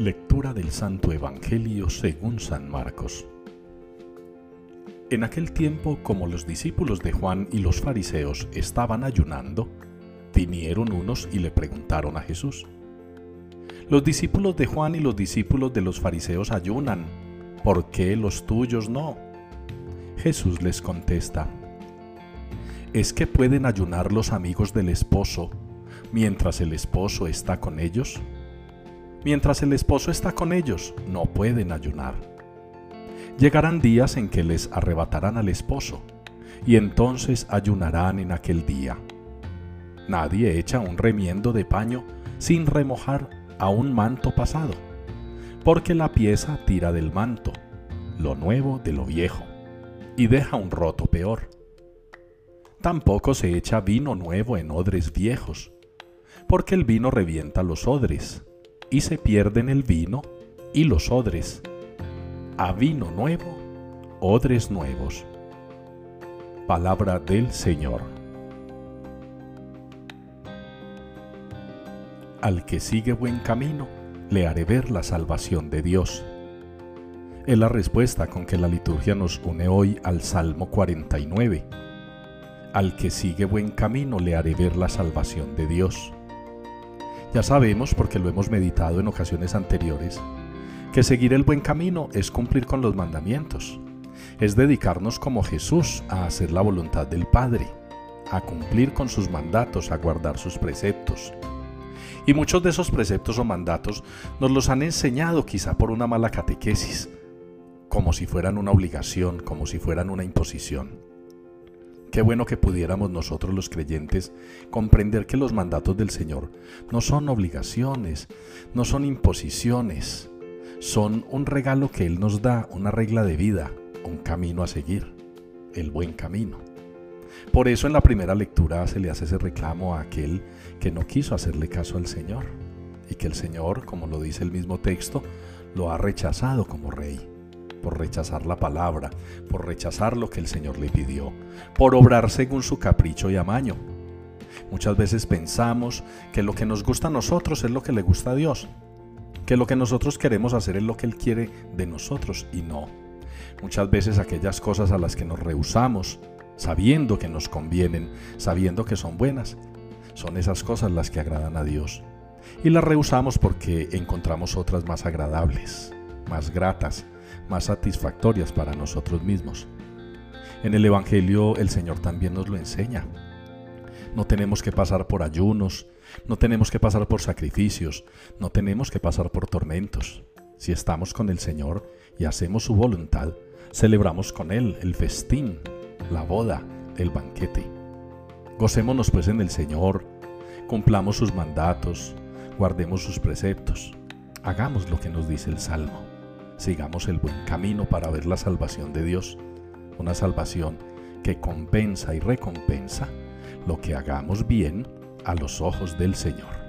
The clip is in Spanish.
Lectura del Santo Evangelio según San Marcos. En aquel tiempo, como los discípulos de Juan y los fariseos estaban ayunando, vinieron unos y le preguntaron a Jesús, Los discípulos de Juan y los discípulos de los fariseos ayunan, ¿por qué los tuyos no? Jesús les contesta, ¿es que pueden ayunar los amigos del esposo mientras el esposo está con ellos? Mientras el esposo está con ellos, no pueden ayunar. Llegarán días en que les arrebatarán al esposo, y entonces ayunarán en aquel día. Nadie echa un remiendo de paño sin remojar a un manto pasado, porque la pieza tira del manto, lo nuevo de lo viejo, y deja un roto peor. Tampoco se echa vino nuevo en odres viejos, porque el vino revienta los odres y se pierden el vino y los odres. A vino nuevo, odres nuevos. Palabra del Señor. Al que sigue buen camino, le haré ver la salvación de Dios. Es la respuesta con que la liturgia nos une hoy al Salmo 49. Al que sigue buen camino le haré ver la salvación de Dios. Ya sabemos, porque lo hemos meditado en ocasiones anteriores, que seguir el buen camino es cumplir con los mandamientos, es dedicarnos como Jesús a hacer la voluntad del Padre, a cumplir con sus mandatos, a guardar sus preceptos. Y muchos de esos preceptos o mandatos nos los han enseñado quizá por una mala catequesis, como si fueran una obligación, como si fueran una imposición. Qué bueno que pudiéramos nosotros los creyentes comprender que los mandatos del Señor no son obligaciones, no son imposiciones, son un regalo que Él nos da, una regla de vida, un camino a seguir, el buen camino. Por eso en la primera lectura se le hace ese reclamo a aquel que no quiso hacerle caso al Señor y que el Señor, como lo dice el mismo texto, lo ha rechazado como rey por rechazar la palabra, por rechazar lo que el Señor le pidió, por obrar según su capricho y amaño. Muchas veces pensamos que lo que nos gusta a nosotros es lo que le gusta a Dios, que lo que nosotros queremos hacer es lo que Él quiere de nosotros y no. Muchas veces aquellas cosas a las que nos rehusamos, sabiendo que nos convienen, sabiendo que son buenas, son esas cosas las que agradan a Dios. Y las rehusamos porque encontramos otras más agradables, más gratas, más satisfactorias para nosotros mismos. En el Evangelio el Señor también nos lo enseña. No tenemos que pasar por ayunos, no tenemos que pasar por sacrificios, no tenemos que pasar por tormentos. Si estamos con el Señor y hacemos su voluntad, celebramos con Él el festín, la boda, el banquete. Gocémonos pues en el Señor, cumplamos sus mandatos, guardemos sus preceptos, hagamos lo que nos dice el Salmo sigamos el buen camino para ver la salvación de Dios, una salvación que compensa y recompensa lo que hagamos bien a los ojos del Señor.